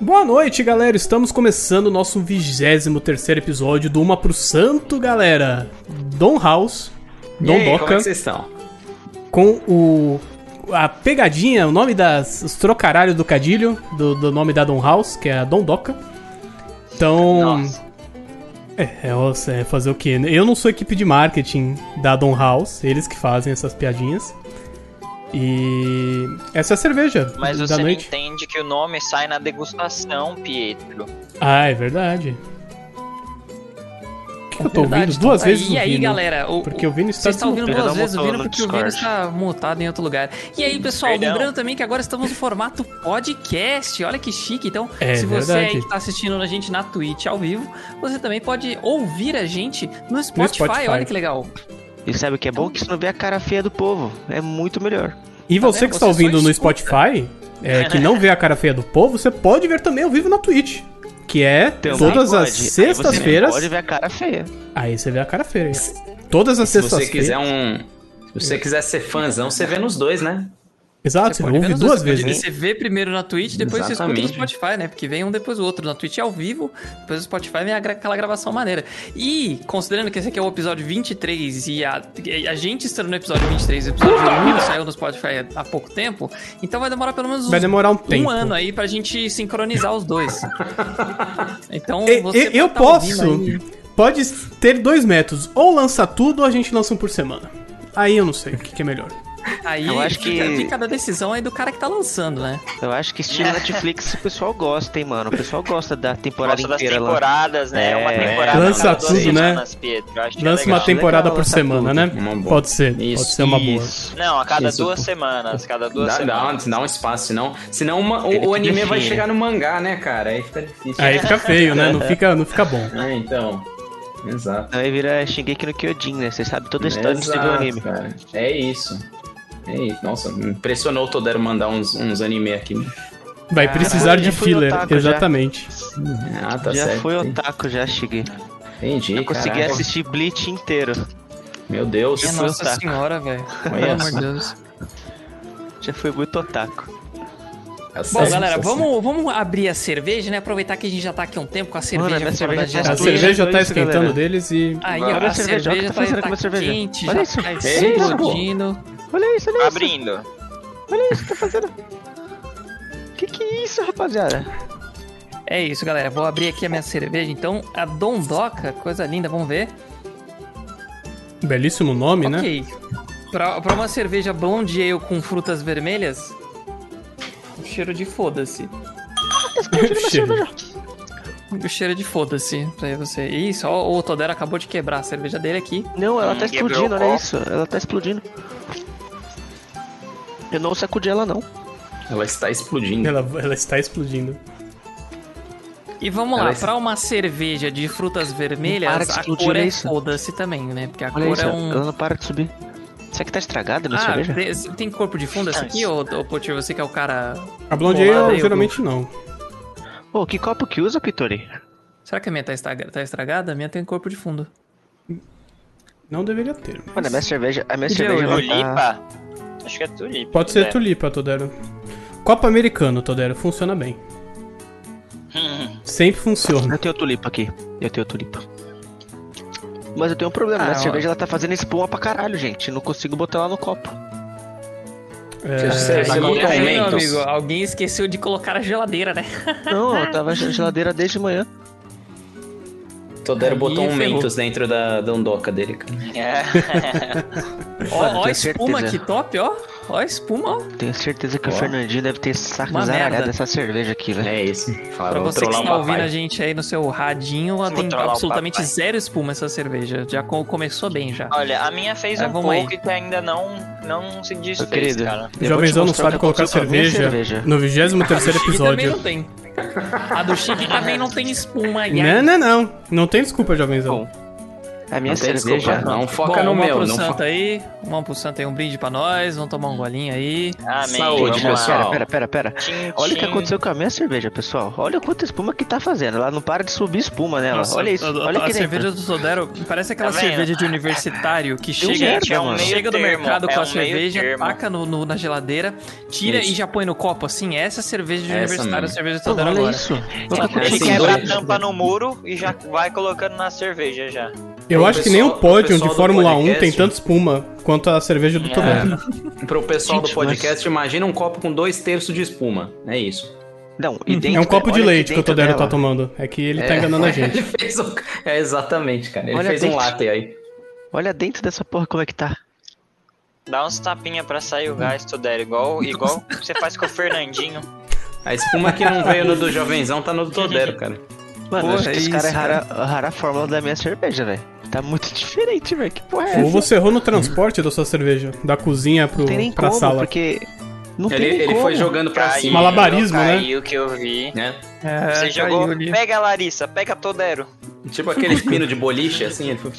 Boa noite, galera. Estamos começando o nosso 23 episódio do Uma pro Santo, galera. Dom House, Dom aí, Doca, como é que vocês estão? com o a pegadinha, o nome das os trocaralhos do cadilho do, do nome da Dom House, que é a Dom Doca. Então, Nossa. é, é, é fazer o quê? Eu não sou equipe de marketing da Dom House, eles que fazem essas piadinhas. E essa é a cerveja Mas da você não noite. entende que o nome sai na degustação, Pietro. Ah, é verdade. O que, que eu tô Verdade, ouvindo? Duas vezes E o aí, Vino, galera? O, Porque o Vino está Você está ouvindo duas vezes o Vino no porque o Vino está mutado em outro lugar. E aí, pessoal, Perdão. lembrando também que agora estamos no formato podcast. Olha que chique. Então, É se você verdade. aí que tá assistindo a gente na Twitch ao vivo, você também pode ouvir a gente no Spotify. Spotify. Olha que legal. E sabe o que é bom? Que você não vê a cara feia do povo. É muito melhor. E Tá você que está ouvindo no. Spotify, é, que não vê a cara feia do povo, você pode ver também ao vivo na Twitch. Que é Também todas pode. as sextas-feiras. Pode ver a cara feia. Aí você vê a cara feia. Todas as Se você sextas-feiras. quiser um. Se você quiser ser fãzão, você vê nos dois, né? Exato, você, ver ouve duas vezes. né? Você vê primeiro na Twitch, depois você escuta no Exatamente. Spotify, né? Porque vem um depois do outro. Na Twitch é ao vivo, depois no Spotify vem aquela gravação maneira. E, considerando que esse aqui é o episódio 23 e a, a gente estando no episódio 23, o episódio 1 saiu no Spotify há pouco tempo, então vai demorar pelo menos Vai demorar um tempo. um ano aí pra gente sincronizar os dois. Então, E- você e- eu tá posso. aí- Pode ter dois métodos. Ou lança tudo ou a gente lança um por semana. Aí eu não sei o que, que é melhor. Aí Eu acho que- fica da decisão aí do cara que tá lançando, né? Eu acho que estilo Netflix o pessoal gosta, hein, mano. O pessoal gosta da temporada Gosta das inteira lá. temporadas, né? É. Uma temporada Lança cada tudo, né? semanas, é Lança uma legal. temporada Legal por semana, tudo. né? Uma. Pode ser. Pode Isso, ser uma boa. Isso. Não, a cada Isso, duas pô. semanas. Cada duas Dá, dá, semanas. um- dá um espaço, senão, senão uma- o, o anime vai define. chegar no mangá, né, cara? Aí fica difícil. Aí fica feio, né? Não fica, não fica bom. É, então. Exato. Aí vira Shingeki no Kyojin, né? Você sabe toda a história do Exato, anime. cara. É isso. É isso. Nossa, me impressionou o Todero mandar uns, uns anime aqui. Vai precisar de já filler, otaku, já. exatamente. Ah, tá já certo. foi otaku, já cheguei. Entendi, Eu consegui caraca. assistir Bleach inteiro. Meu Deus. Eu fui Nossa otaku. senhora, velho. Pelo amor de Deus. Já foi muito otaku. Tá Bom, galera, tá vamos, vamos abrir a cerveja, né? Aproveitar que a gente já tá aqui há um tempo com a cerveja. minha fora cerveja da tá A cerveja tá isso, esquentando galera. deles e. Aí, ó, a a cerveja, cerveja olha o que tá tá, tá a cerveja. quente, Olha já isso. tá isso, explodindo. Olha isso, olha isso. Abrindo. Olha isso que tá fazendo. Que que é isso, rapaziada? É isso, galera. Vou abrir aqui a minha cerveja. Então, a Dondoca, coisa linda, vamos ver. Belíssimo nome, né? Ok. Pra, pra uma cerveja blonde ale com frutas vermelhas, o cheiro de foda-se. Cheiro. O cheiro de foda-se pra você. Isso, ó, o Todero acabou de quebrar a cerveja dele aqui. Não, ela Hum, tá explodindo, olha isso. Ela tá explodindo. Eu não sacudi ela, não. Ela está explodindo. Ela, ela está explodindo. E vamos Ela lá, é- pra uma cerveja de frutas para vermelhas, de a cor é isso. foda-se também, né? Porque a Olha cor isso, é um. ela não para de subir. Será que tá estragada minha Ah, cerveja? tem, tem corpo de fundo essa aqui, ô, ô Potir? Você que é o cara. A Blonde Ale geralmente não. Ô, que copo que usa, Pitori? Será que a minha tá estraga- tá estragada? A minha tem corpo de fundo. Não deveria ter. mas- Mano, a minha cerveja, a minha Que cerveja tá... Acho que é tulipa. Pode ser né? tulipa, Todero. Copo americano, Todero, funciona bem. Hum, Sempre funciona. Eu tenho tulipa aqui. Eu tenho tulipa. Mas eu tenho um problema, Ah, minha ó. cerveja ela tá fazendo espuma pra caralho, gente. Não consigo botar ela no copo. É, Você- você Mentos? amigo, alguém esqueceu de colocar na geladeira, né? Não, eu tava na geladeira desde manhã. Todero botou um ferrou. Mentos dentro da dondoca dele, cara. é. Ó, ó a espuma certeza. aqui, top, ó. Ó a espuma, ó. Tenho certeza que Ó. o Fernandinho deve ter saco zaralhado dessa cerveja aqui, velho. É isso. Fala, Pra você que está ouvindo papai. a gente aí no seu radinho, ela tem absolutamente zero espuma essa cerveja. Já co- começou bem já. Olha, a minha fez É, um vamos aí. pouco e que ainda não, não se desfez, querido, cara. Jovenzão não sabe que colocar aconteceu com a minha cerveja, no 23 Chique também episódio. não tem. A do Chique também não tem espuma. E Não, não, não. Não tem desculpa, Jovenzão. Bom, A minha Não cerveja. desculpa, não. Foca Bom, no meu. pro Não santo fo... aí, uma pro santo aí, um brinde pra nós, vamos tomar um golinho aí. Amém. Saúde, Vamos pessoal. Pera, pera, pera, pera. Tchim, Olha o que aconteceu com a minha cerveja, pessoal. Olha quanta espuma que tá fazendo. Ela não para de subir espuma nela. Nossa, Olha isso. a- Olha a, aqui a cerveja do Todero parece aquela Tá cerveja de universitário que Deu chega, merda, é um chega do termo, mercado é com a um cerveja, termo. taca no, no- na geladeira, tira Isso. e já põe no copo assim. Essa é a cerveja de Essa universitário, a cerveja do Pô, Todero olha agora. isso. Ele quebra a tampa no muro e já vai colocando na cerveja já. Eu acho que nem pessoal- o pódio de pessoal do Fórmula 1 podcast- tem tanta espuma quanto a cerveja do É. Todero. Pro pessoal do Gente, podcast, imagina um copo com dois terços de espuma. É isso. Não, e dentro, É um copo de leite que o Todero tá dela. tomando. É que ele tá É. enganando a gente. Ele fez um... É, exatamente, cara. Ele Olha fez um dentro. latte aí. Olha dentro dessa porra como é que tá. Dá uns tapinha pra sair o gás, Todero, igual, igual você faz com o Fernandinho. A espuma que não veio no do Jovenzão tá no do Todero, cara. Mano, Porra, acho que é esse cara isso, erraram erraram a fórmula da minha cerveja, velho. Tá muito diferente, velho. Que porra é Ou essa? você errou no transporte da sua cerveja, da cozinha pro, Não tem nem pra como, sala. porque... Não Ele, tem nem ele como. foi jogando pra Caiu, cima. Malabarismo, né? Caiu que eu vi. Né? É, Você caiu jogou. ali. Pega, Larissa, pega Todero. Tipo aquele pino de boliche, assim. Ele foi.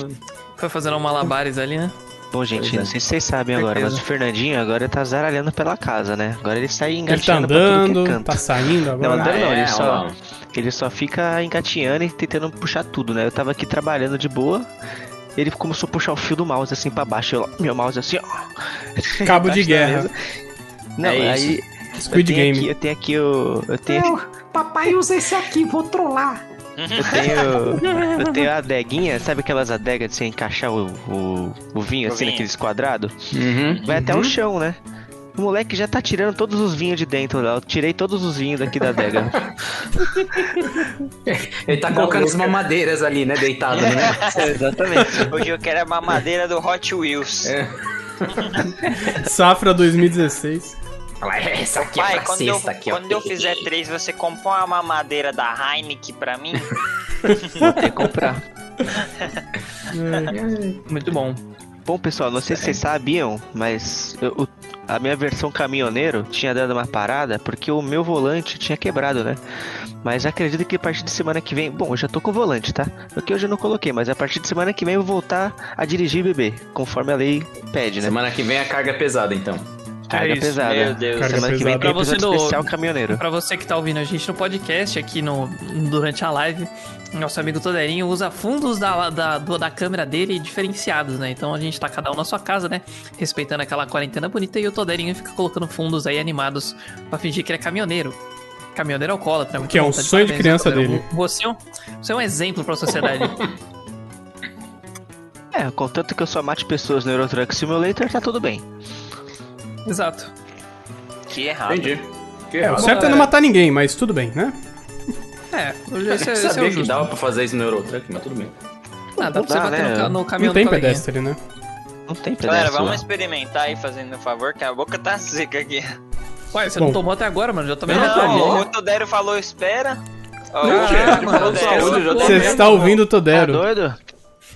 Foi fazendo um malabares ali, né? Bom, gente, é. não sei se vocês sabem agora, mas Certeza. o Fernandinho agora tá zaralhando pela casa, né? Agora ele sai Ele tá engatinhando pra tudo que andando, é canto. tá saindo Não, agora. andando não, Ah, é, ele só, olha lá. ele só fica engatinhando e tentando puxar tudo, né? Eu tava aqui trabalhando de boa, ele começou a puxar o fio do mouse assim pra baixo, eu, meu mouse assim, ó. Cabo de da guerra. Não, É aí Squid eu Game. aqui, eu tenho aqui o eu tenho Papai usa esse aqui, vou trollar. Eu tenho eu tenho a adeguinha, sabe aquelas adegas de você encaixar o, o, o vinho O assim vinho. naqueles quadrados? Uhum. Vai até Uhum. o chão, né? O moleque já tá tirando todos os vinhos de dentro lá. Eu tirei todos os vinhos daqui da adega. Ele tá colocando as mamadeiras ali, né? Deitado, né? Exatamente. Hoje eu quero a mamadeira do Hot Wheels. É. Safra 2016. Fala, "É, Essa aqui é Pai, pra quando, eu, sexta aqui, ó. quando eu fizer três, você compra uma mamadeira da Heineken pra mim? Vou ter que comprar. Muito bom. Bom, pessoal, não sei se vocês sabiam, mas eu- o- a minha versão caminhoneiro tinha dado uma parada porque o meu volante tinha quebrado, né? Mas acredito que a partir de semana que vem. Bom, eu já tô com o volante, tá? Porque hoje eu não coloquei, mas a partir de semana que vem eu vou voltar a dirigir e beber, conforme a lei pede, né? Semana que vem a carga é pesada, então. Carga isso, pesada. meu Deus. Carga Semana que vem pesada. tem Pra você do- especial caminhoneiro. Pra você que tá ouvindo a gente no podcast aqui no, durante a live, nosso amigo Toderinho usa fundos da, da, da câmera dele diferenciados, né? Então a gente tá cada um na sua casa, né? Respeitando aquela quarentena bonita e o Toderinho fica colocando fundos aí animados pra fingir que ele é caminhoneiro. Caminhoneiro alcoólatra. muito Que é um tá sonho de parabéns, criança dele. Você é um, você é um exemplo pra sociedade. É, contanto que eu só mate pessoas no Euro Truck Simulator, tá tudo bem. Exato. Que errado. Entendi. Que É, o errado. certo é não matar ninguém, mas tudo bem, né? É, esse, Eu esse é sabia o que dava pra fazer isso no Eurotruck, mas tudo bem. Ah, dá pra você bater né? no, no caminhão Não tem pedestre, né? Não tem Galera, pedestre. vamos experimentar aí, fazendo um favor, que a boca tá seca aqui. Ué, você Bom. não tomou até agora, mano. Já tomei Não, tua o Todero falou espera. Não, o Todero Você está ouvindo o Tá Todero. doido?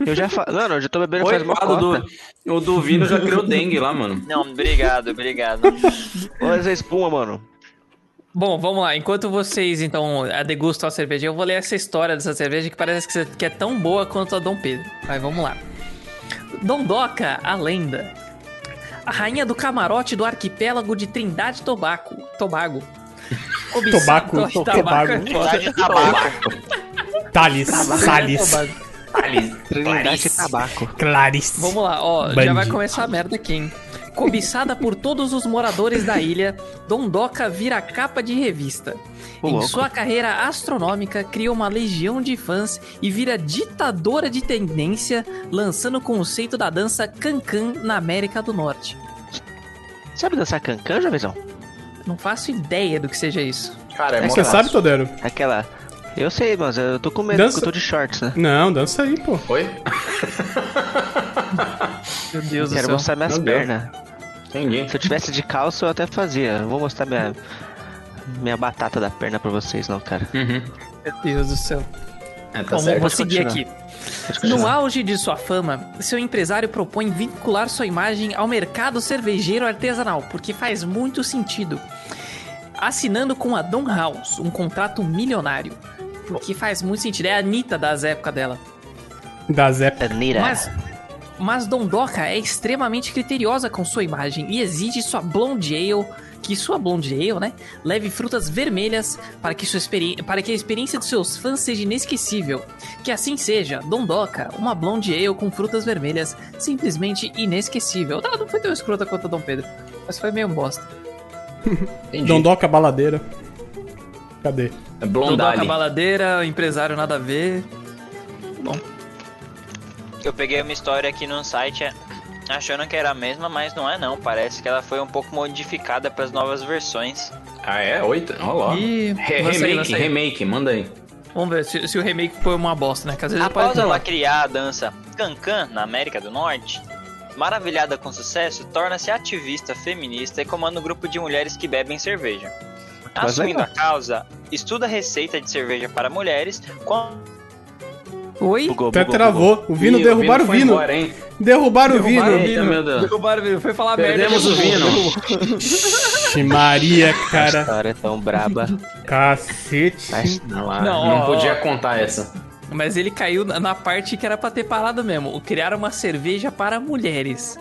Eu já fa... Não, não, eu já tô bebendo faz uma cota. do, o do Vino já criou dengue lá, mano. Não, obrigado, obrigado. Olha essa espuma, mano. Bom, vamos lá. Enquanto vocês, então, a degustam a cerveja, eu vou ler essa história dessa cerveja que parece que, é tão boa quanto a Dom Pedro. Vai, vamos lá. Dom Doca, a lenda. A rainha do camarote do arquipélago de Trindade Tobago. Tobago. Tobago, to- Tobago. foda. De tabaco. Thales, Thales, Tobago. Trindade e tabaco. Clarice. Vamos lá, ó, já Band. vai começar a merda aqui, hein? Cobiçada por todos os moradores da ilha, Dondoca vira capa de revista. Ô, em louco. sua carreira astronômica, cria uma legião de fãs e vira ditadora de tendência, lançando o conceito da dança cancan na América do Norte. Sabe dançar cancan, Jovenzão? Não faço ideia do que seja isso. Cara, é, mó Você sabe, Todero? Aquela. Eu sei, mas eu tô com medo Dança- porque eu tô de shorts, né? Não, dança aí, pô. Oi? Meu Deus Quero mostrar minhas Meu pernas. Entendi. Se eu tivesse de calça, eu até fazia. Eu vou mostrar minha. Minha batata da perna pra vocês, não, cara. Uhum. Meu Deus do céu. É, tá Bom, certo. vou seguir aqui. No auge de sua fama, seu empresário propõe vincular sua imagem ao mercado cervejeiro artesanal, porque faz muito sentido. Assinando com a Don House um contrato milionário, porque faz muito sentido. É a Anitta das épocas dela. Da Zep. Anira. Mas, mas Dondoka é extremamente criteriosa com sua imagem e exige sua blonde ale, que sua blonde ale, né, leve frutas vermelhas para que, sua experi- para que a experiência dos seus fãs seja inesquecível. Que assim seja, Dondoka, uma blonde ale com frutas vermelhas, simplesmente inesquecível. Não, não foi tão escrota quanto a Dom Pedro, mas foi meio bosta. Dondoca baladeira. Cadê? Blondale. baladeira, empresário nada a ver. Bom, Eu peguei uma história aqui num site achando que era a mesma, mas não é não. Parece que ela foi um pouco modificada para as novas versões. Ah, é? Oito? Olha lá. e Re- lança aí, remake, lança aí. remake, manda aí. Vamos ver se, se o remake foi uma bosta, né? Que às vezes Após pode ela criar a dança Cancan na América do Norte, maravilhada com sucesso, torna-se ativista feminista e comanda um grupo de mulheres que bebem cerveja. Mas Assumindo legal. a causa, estuda a receita de cerveja para mulheres com Oi? Bugou, Até bugou, travou. O Vino Ih, derrubaram o Vino. embora, hein? Derrubaram o Derrubaram Vino. o Eita, meu Deus. Derrubaram, Vino. Foi falar Perdemos merda. o derrubou. Vino. Ixi, Maria, A cara. história é tão braba. Cacete. Mas Não, lá, Não, não, ó, podia contar essa. Mas ele caiu na- na parte que era pra ter parado mesmo. Criaram uma cerveja para mulheres.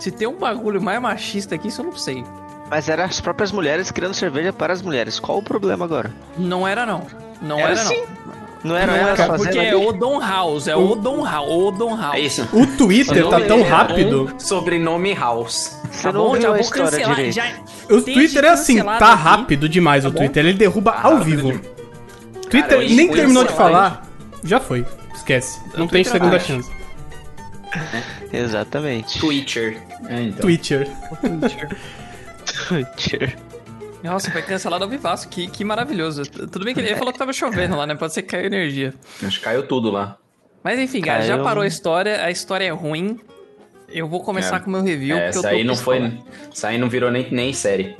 Se tem um bagulho mais machista aqui, isso eu não sei. Mas eram as próprias mulheres criando cerveja para as mulheres. Qual o problema agora? Não era não. Não Era era, sim. não. Não era Não era, fazendo porque é ali? o Don House, é o Don House, o Don House. É isso. O Twitter O tá tão é rápido. um Sobrenome House. Você Tá não bom, já a vou história cancelar. Já, O Twitter é assim, tá aqui- rápido demais o Tá bom? Twitter. Ele derruba ao vivo. Twitter Cara, eu nem terminou de falar. Já foi. Esquece. Não tem Twitter segunda chance. Exatamente. Twitcher. É, então. Twitter. Twitter. Nossa, foi cancelado ao vivaço. Que, que maravilhoso. Tudo bem que ele falou que tava chovendo lá, né? Pode ser que caiu energia. Acho que caiu tudo lá. Mas enfim, cara, já parou a história. A história é ruim. Eu vou começar É. com o meu review. É, essa tô aí não pistola. foi. Essa aí não virou nem, nem série.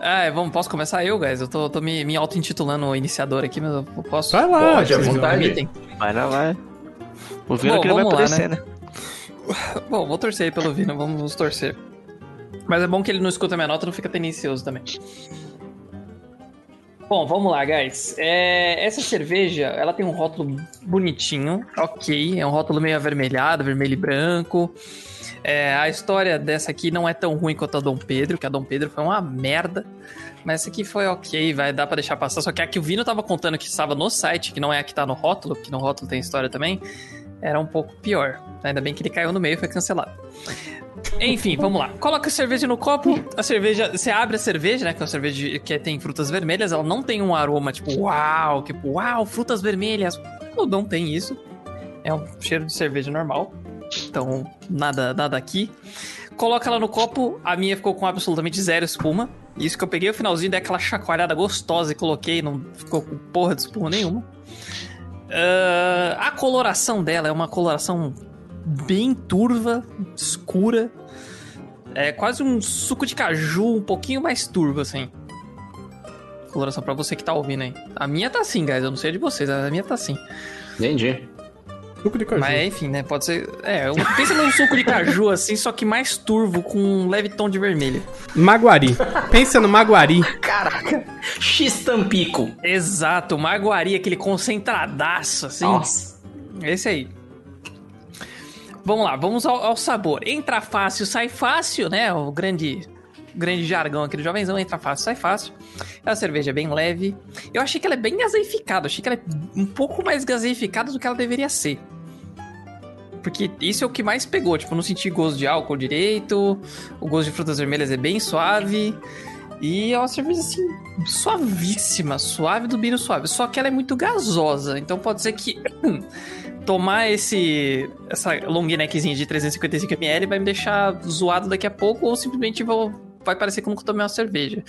Ah, vamos, posso começar eu, guys? Eu tô, tô me, me auto-intitulando o iniciador aqui, mas eu posso. Vai lá. Pode, à vontade. Vai lá, vai. O Vino Bom, que não vai poder lá, ser, né? Bom, vou torcer pelo Vino, vamos torcer. Mas é bom que ele não escuta minha nota não fica tendencioso também. Bom, vamos lá, guys. É, essa cerveja, ela tem um rótulo bonitinho, ok. É um rótulo meio avermelhado, vermelho e branco. É, a história dessa aqui não é tão ruim quanto a Dom Pedro, que a Dom Pedro foi uma merda. Mas essa aqui foi ok, vai dar pra deixar passar. Só que a que o Vino tava contando que estava no site, que não é a que tá no rótulo, que no rótulo tem história também, era um pouco pior. Ainda bem que ele caiu no meio e foi cancelado. Enfim, vamos lá. Coloca a cerveja no copo. A cerveja. Você abre a cerveja, né? Que é uma cerveja que tem frutas vermelhas. Ela não tem um aroma tipo, uau, tipo, uau, frutas vermelhas. Não, não tem isso. É um cheiro de cerveja normal. Então, nada, nada aqui. Coloca ela no copo. A minha ficou com absolutamente zero espuma. Isso que eu peguei o finalzinho, dei aquela chacoalhada gostosa e coloquei. Não ficou com porra de espuma nenhuma. Ah, a coloração dela é uma coloração bem turva, escura. É quase um suco de caju, um pouquinho mais turvo, assim. Coloração pra você que tá ouvindo aí. A minha tá assim, guys. Eu não sei de vocês, a minha tá assim. Entendi. Suco de caju. Mas enfim, né? Pode ser. É, eu- pensa num suco de caju assim, só que mais turvo, com um leve tom de vermelho. Maguari. Pensa no Maguari. Caraca. X-Tampico. Exato, maguari, aquele concentradaço, assim. Nossa. Esse aí. Vamos lá, vamos ao, ao sabor. Entra fácil, sai fácil, né? O grande, grande jargão aqui do jovenzão. Entra fácil, sai fácil. É uma cerveja bem leve. Eu achei que ela é bem gaseificada. Achei que ela é um pouco mais gaseificada do que ela deveria ser. Porque isso é o que mais pegou. Tipo, não senti gosto de álcool direito. O gosto de frutas vermelhas é bem suave. E é uma cerveja assim, suavíssima, suave do bino suave. Só que ela é muito gasosa. Então pode ser que tomar esse essa long neckzinha de 355ml vai me deixar zoado daqui a pouco ou simplesmente vou, vai parecer que eu tomei uma cerveja.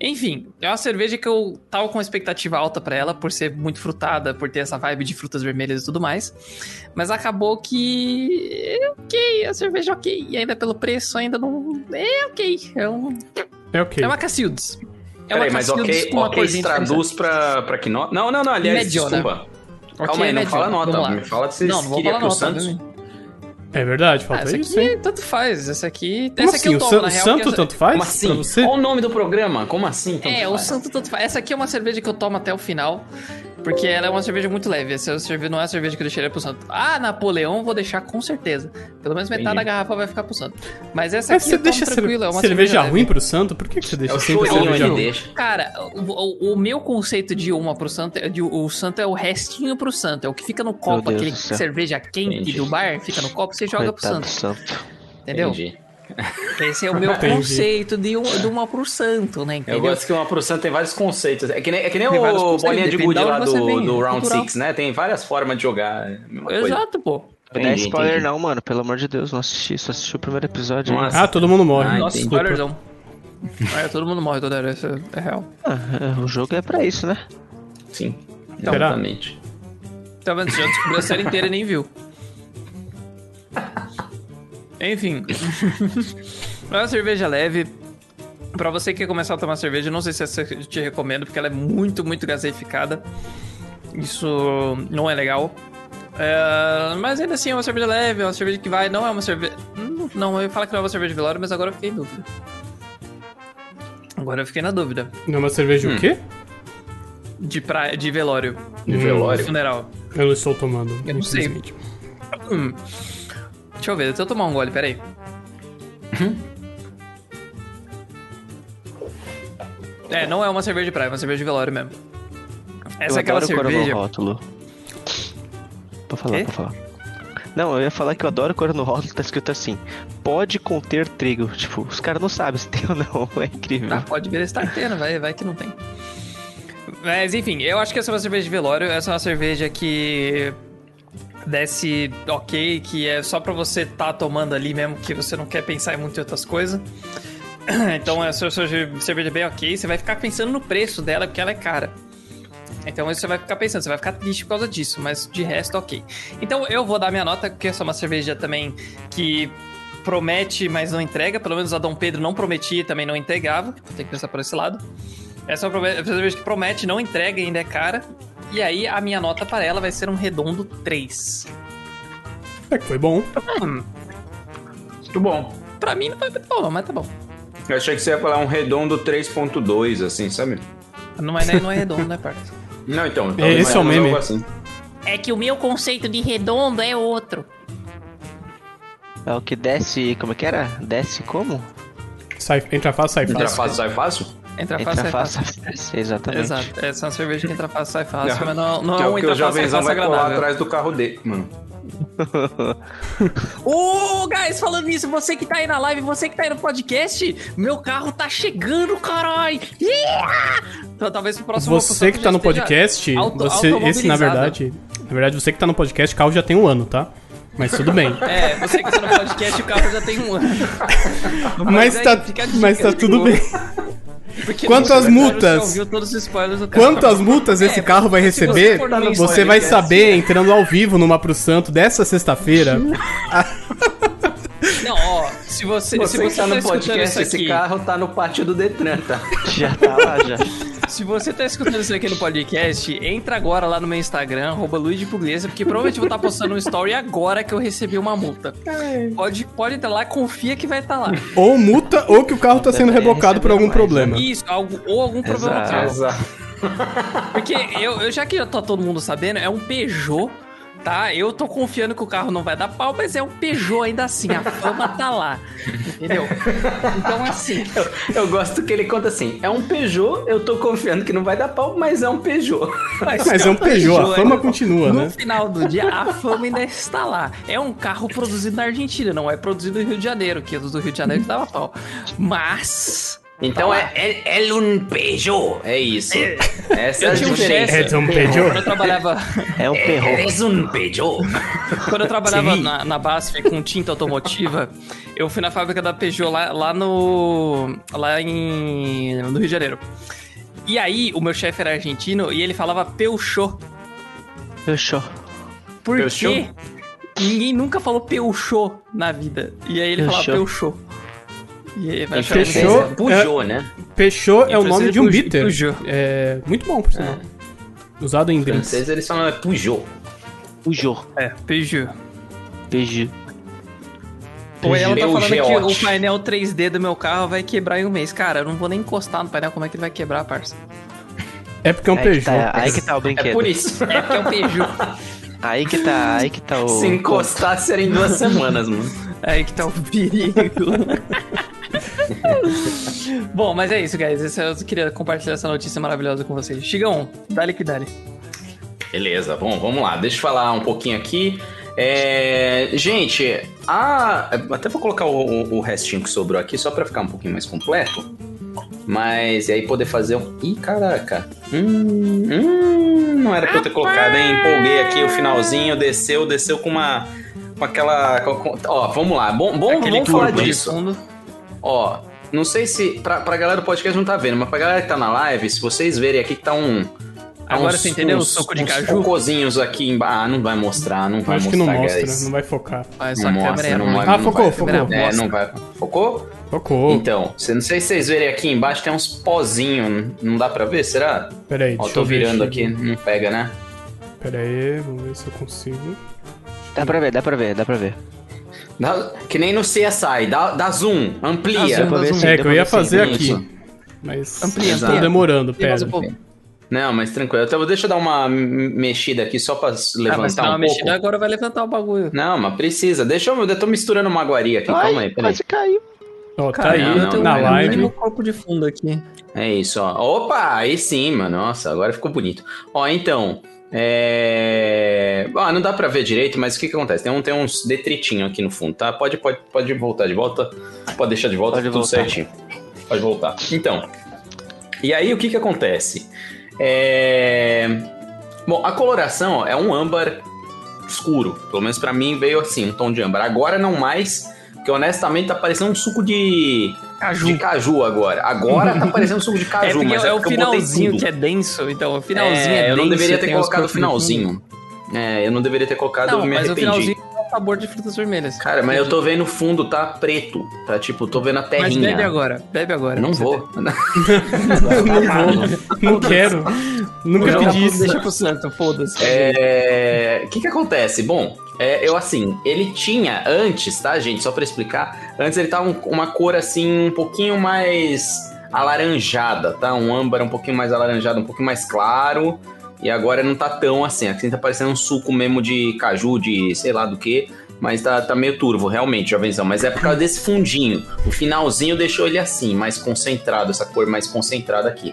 Enfim, é uma cerveja que eu tava com uma expectativa alta pra ela por ser muito frutada, por ter essa vibe de frutas vermelhas e tudo mais. Mas acabou que é ok, a cerveja é ok, e ainda pelo preço ainda não é ok. É, um, É ok. é uma Cacildes. É uma Peraí, mas ok, com uma ok corzinha traduz pra, pra que nota? Não, não, não, aliás, Mediona. desculpa. Ok, Calma aí, não médio, fala vamos nota. lá. Me fala se vocês Não, não falar pro nota. Santos. É verdade, Ah, falta essa isso, aqui, hein? tanto faz. Essa aqui. Como essa assim? aqui eu O, tomo, San- na o real. santo tanto faz? Como assim? Você? Qual o nome do programa? Como assim? tanto É, o faz? santo tanto faz. Essa aqui é uma cerveja que eu tomo até o final. Porque ela é uma cerveja muito leve. Essa cerveja não é a cerveja que eu deixaria pro santo. Ah, Napoleão vou deixar com certeza. Pelo menos metade Entendi. da garrafa vai ficar pro santo. Mas essa Mas aqui você tomo deixa tranquilo, é uma cerveja cerveja ruim leve. pro santo? Por que, que você deixa É sempre cerveja ele ruim? deixa. Cara, o, o- o meu conceito de uma pro santo, é de, o santo é o restinho pro santo. É o que fica no copo, aquele cerveja quente Entendi. do bar, fica no copo, você joga pro Coitado santo. do santo. Entendeu? Entendi. Esse é o meu Entendi. conceito de, um, de uma pro santo, né? Eu Entendeu? gosto que uma pro santo tem vários conceitos. É que nem, é que nem Tem o bolinha de gude de lá do, vem, do é Round cultural. 6, né? Tem várias formas de jogar. é coisa. Exato, pô. Não Entendi, spoiler entendi. não, mano. Pelo amor de Deus, não assisti. Só assisti o primeiro episódio. Nossa. Ah, todo mundo morre. Ah, Nossa, entendi. spoilerzão. É, todo mundo morre toda hora, isso é- é real. Ah, é, o jogo é pra isso, né? Sim, Será? exatamente. Tá vendo? Você já descobriu a série inteira e nem viu. Enfim. é uma cerveja leve. Pra você que quer começar a tomar cerveja, não sei se essa eu te recomendo, porque ela é muito, muito gaseificada. Isso não é legal. É, mas ainda assim é uma cerveja leve, é uma cerveja que vai. Não é uma cerveja. Não, eu ia falar que não é uma cerveja de velório, mas agora eu fiquei em dúvida. Agora eu fiquei na dúvida. Não é uma cerveja Hum. o quê? De, praia, de velório. De Hum. velório. Funeral. Eu não estou tomando, Eu não sei. Hum. Deixa eu ver, deixa eu tomar um gole, peraí. É, não é uma cerveja de praia, é uma cerveja de velório mesmo. Essa eu é aquela adoro cor no cerveja. rótulo. Pode falar, Quê? pode falar. Não, eu ia falar que eu adoro quando no rótulo tá escrito assim: pode conter trigo. Tipo, os caras não sabem se tem ou não. É incrível. Ah, pode ver se tá tendo, vai, vai que não tem. Mas enfim, eu acho que essa é uma cerveja de velório. Essa é uma cerveja que desce ok, que é só pra você tá tomando ali mesmo, que você não quer pensar em muito em outras coisas. Então essa cerveja bem ok, você vai ficar pensando no preço dela, porque ela é cara. Então você vai ficar pensando, você vai ficar triste por causa disso, mas de resto ok. Então eu vou dar minha nota, porque essa é uma cerveja também que promete, mas não entrega. Pelo menos a Dom Pedro não prometia e também não entregava. Tem que pensar por esse lado. Essa é uma prome- cerveja que promete, não entrega e ainda é cara. E aí a minha nota para ela vai ser um redondo 3. É que foi bom. Muito bom. Pra mim não vai muito bom, mas tá bom. Eu achei que você ia falar um redondo 3.2, assim, sabe? Não é, não é redondo, né, parça? Não, então. É, esse é o meme. Assim. É que o meu conceito de redondo é outro. É o que desce. Como é que era? Desce como? Sai, entra fácil, sai Entra fácil. fácil, sai fácil? Entra Entra fácil, é fácil. fácil. desce, Exatamente. Exato, essa é uma cerveja que entra fácil, sai fácil, Não, mas não, não que é é um entra fácil, sai fácil vai colar agradável. atrás do carro dele, mano. Ô, guys, falando nisso, você que tá aí na live, você que tá aí no podcast, meu carro tá chegando, carai! Yeah! Então, talvez pro próximo Você que tá no podcast, auto- você, esse na verdade, na verdade você que tá no podcast, o carro já tem um ano, tá? Mas tudo bem. É, você que tá no podcast, o carro já tem um ano. Mas, aí, tá, mas tá tudo bem. Porque Instagram multas? Você ouviu todos os spoilers do carro. Quantas multas esse É, carro vai você receber, no você vai podcast- saber entrando ao vivo no Pro Santo dessa sexta-feira. Não, ó, se você, Você, se que você tá no escutando podcast, esse aqui, carro tá no pátio do Detran, tá? Já tá lá, já. Se você tá escutando isso aqui no podcast, entra agora lá no meu Instagram, arroba Luiz de Pugliese, porque provavelmente eu vou estar postando um story agora que eu recebi uma multa. Pode, pode entrar lá, confia que vai estar lá. Ou multa, ou que o carro tá sendo rebocado por algum mais, problema. Isso, algo, ou algum problema. Exato. Porque eu, eu já que já tá todo mundo sabendo, é um Peugeot, tá? Eu tô confiando que o carro não vai dar pau, mas é um Peugeot ainda assim, a fama tá lá. Entendeu? Então, assim, Eu, eu gosto que ele conta assim: é um Peugeot, eu tô confiando que não vai dar pau, mas é um Peugeot. Mas é um Peugeot, a fama continua, no né? final do dia, a fama ainda está lá. É um carro produzido na Argentina, não é produzido no Rio de Janeiro, que os do Rio de Janeiro que dava pau. Mas. Então é, é, é um Peugeot. É isso. Essa é a Eu tinha um diferença. chefe. É um Quando Peugeot. eu trabalhava, É um perro. É um Peugeot. quando eu trabalhava Sim. na, na BASF com tinta automotiva, eu fui na fábrica da Peugeot lá, lá no. lá em. no Rio de Janeiro. E aí, o meu chefe era argentino e ele falava Peugeot. Peugeot. Por Peugeot? quê? Ninguém nunca falou Peugeot na vida. E aí ele falava Peugeot. E aí vai francês Peugeot é Peugeot, né? Peugeot é o nome de um é Peugeot- bitter. Peugeot. É muito bom, por sinal. Usado em Em drinks. francês eles falam é Peugeot. Peugeot. É, Peugeot. Peugeot. Ou ela tá Peugeot falando que Geote. o painel 3D do meu carro vai quebrar em um mês. Cara, eu não vou nem encostar no painel, como é que ele vai quebrar, parça? É porque é um Aí que, Peugeot. tá, aí que tá o É brinquedo. por isso. É porque é um Peugeot. Aí que tá, aí que tá o. Se encostar, seria em duas semanas, mano. É aí que tá o perigo. Bom, mas é isso, guys. Esse- Eu queria compartilhar essa notícia maravilhosa com vocês. Chigão, dale que dale. Beleza, bom, vamos lá. Deixa eu falar um pouquinho aqui. É, gente, a... até vou colocar o, o- restinho que sobrou aqui só pra ficar um pouquinho mais completo. Mas e aí poder fazer um. Ih, caraca. Hum, hum, não era pra eu ter colocado, hein? Empolguei aqui o finalzinho, desceu, desceu com uma. Com aquela. com- ó, vamos lá. Bom, bom Aquele vamos falar disso. fundo. Ó, não sei se. Pra, pra galera do podcast não tá vendo, mas pra galera que tá na live, se vocês verem aqui que tá um. tá Agora uns- você entendeu? uns- O suco de uns caju? cocôzinhos aqui embaixo. Ah, não vai mostrar, não vai acho que mostrar, não mostra, guys. não vai focar. Mas Não mostra, câmera é não vai- Ah, não focou, vai. focou. É, Mostra. não vai. Focou? Focou. Então, se- não sei se vocês verem aqui embaixo, tem uns pozinhos. Não dá pra ver, será? Pera aí, Ó, deixa tô eu ver. virando Chico. aqui, não pega, né? Pera aí, vamos ver se eu consigo. Dá pra ver, dá pra ver, dá pra ver. Dá- que nem no CSI, dá, dá zoom, amplia. Dá zoom, pra ver dá sim, zoom. É, que eu ia fazer aqui. Mas Amplia, amplia. demorando, pera. um. Não, mas tranquilo. Então, deixa eu dar uma mexida aqui só pra Ah, mas levantar dá uma um pouco. mexida agora vai levantar o bagulho. Não, mas precisa. Deixa eu. Eu tô misturando uma aguaria aqui. Calma aí, peraí. quase caiu. Ó, tá Cara, aí, não, na não, um live. mínimo corpo de fundo aqui. É isso, ó. Opa, aí sim, mano. Nossa, agora ficou bonito. Ó, então. É. Ah, não dá pra ver direito, mas o que que acontece? Tem, um, tem uns detritinhos aqui no fundo, tá? Pode, pode, pode voltar de volta. Pode deixar de volta, Pode tudo voltar. certinho. Pode voltar. Então. E aí, o que que acontece? É. Bom, a coloração ó, é um âmbar escuro. Pelo menos pra mim veio assim, um tom de âmbar. Agora não mais, porque honestamente tá parecendo um suco de Caju. de caju agora. Agora tá parecendo suco de É, caju, porque mas é, é o finalzinho que é denso, então o finalzinho é, É, eu não denso, deveria ter colocado o finalzinho. É, eu não deveria ter colocado, Não, eu me mas o arrependi. finalzinho é o sabor de frutas vermelhas. Cara, mas eu tô vendo o fundo, tá preto. Tá tipo, tô vendo a Mas terrinha. bebe agora, bebe agora. Não vou. não vou, não quero. Nunca pedi isso. Deixa pro santo, foda-se. É, O que que acontece? Bom, é, eu assim, ele tinha antes, tá, gente? Só pra explicar. Antes ele tava um- uma cor assim, um pouquinho mais alaranjada, tá? Um âmbar um pouquinho mais alaranjado, um pouquinho mais claro. E agora não tá tão assim. Aqui tá parecendo um suco mesmo de caju, de sei lá do que. Mas tá, tá meio turvo, realmente, jovenzão. Mas é por causa desse fundinho. O finalzinho deixou ele assim, mais concentrado, essa cor mais concentrada aqui.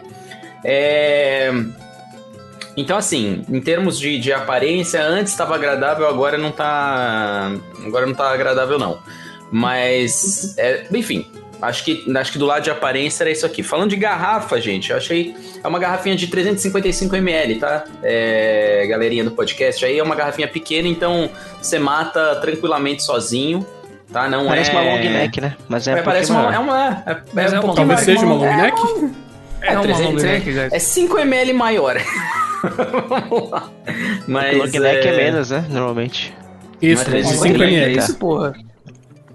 É. Então, assim, em termos de, de aparência, antes estava agradável, agora não tá. Agora não tá agradável, não. Mas, é, enfim, acho que, acho que do lado de aparência era isso aqui. Falando de garrafa, gente, eu achei. É uma garrafinha de 355ml, tá? É, galerinha do podcast. Aí é uma garrafinha pequena, então você mata tranquilamente sozinho, tá? Não Parece é. uma long neck, né? Mas é, É, um parece uma. É uma. É, Mas é é um Talvez mais- seja uma long é neck. É uma 300, long neck, guys. É 5ml maior. Vamos lá. Mas. long neck é... é menos, né? Normalmente. Isso, Mas com é 5 long neck, ml. é Isso, porra.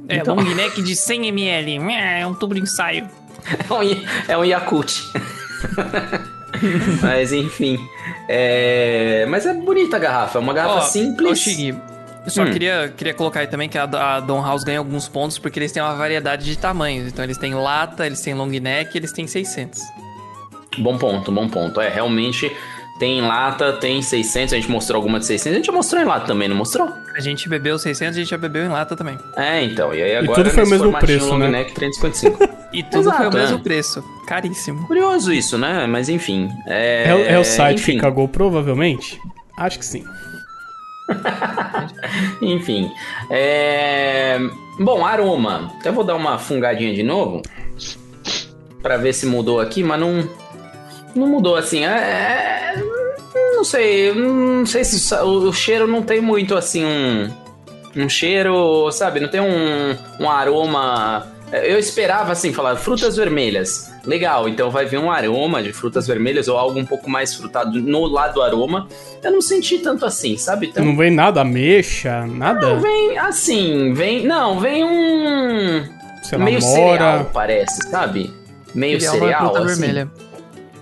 É, Então- long neck de 100ml. É um tubo de ensaio. É um, é um Yakult. Mas enfim. É... Mas é bonita a garrafa. É uma garrafa Ó, simples. Ô, eu só Hum. queria, queria colocar aí também que a, a Don House ganha alguns pontos porque eles têm uma variedade de tamanhos. Então eles têm lata, eles têm long neck, eles têm 600. Bom ponto, bom ponto. É, realmente tem lata, tem 600. A gente mostrou alguma de 600. A gente já mostrou em lata também, não mostrou? A gente bebeu 600 e a gente já bebeu em lata também. É, então. E aí agora. tudo foi o mesmo preço, né? neck 355. E tudo Exato, foi o mesmo é. preço. Caríssimo. Curioso isso, né? Mas enfim. É, É, o- é o site enfim. que cagou, provavelmente? Acho que sim. Enfim. É... Bom, aroma. Até vou dar uma fungadinha de novo. Pra ver se mudou aqui, mas não. Não mudou assim. É... Não sei. Não sei se o o cheiro não tem muito assim um. Um cheiro, sabe? Não tem um, um aroma. Eu esperava assim, falar frutas vermelhas. Legal, então vai vir um aroma de frutas vermelhas ou algo um pouco mais frutado no lado do aroma. Eu não senti tanto assim, sabe? Então, Não vem nada, ameixa, nada. não, vem assim, vem. Não, vem um. sei lá, meio mora. cereal, parece, sabe? Meio é uma cereal, fruta assim. vermelha.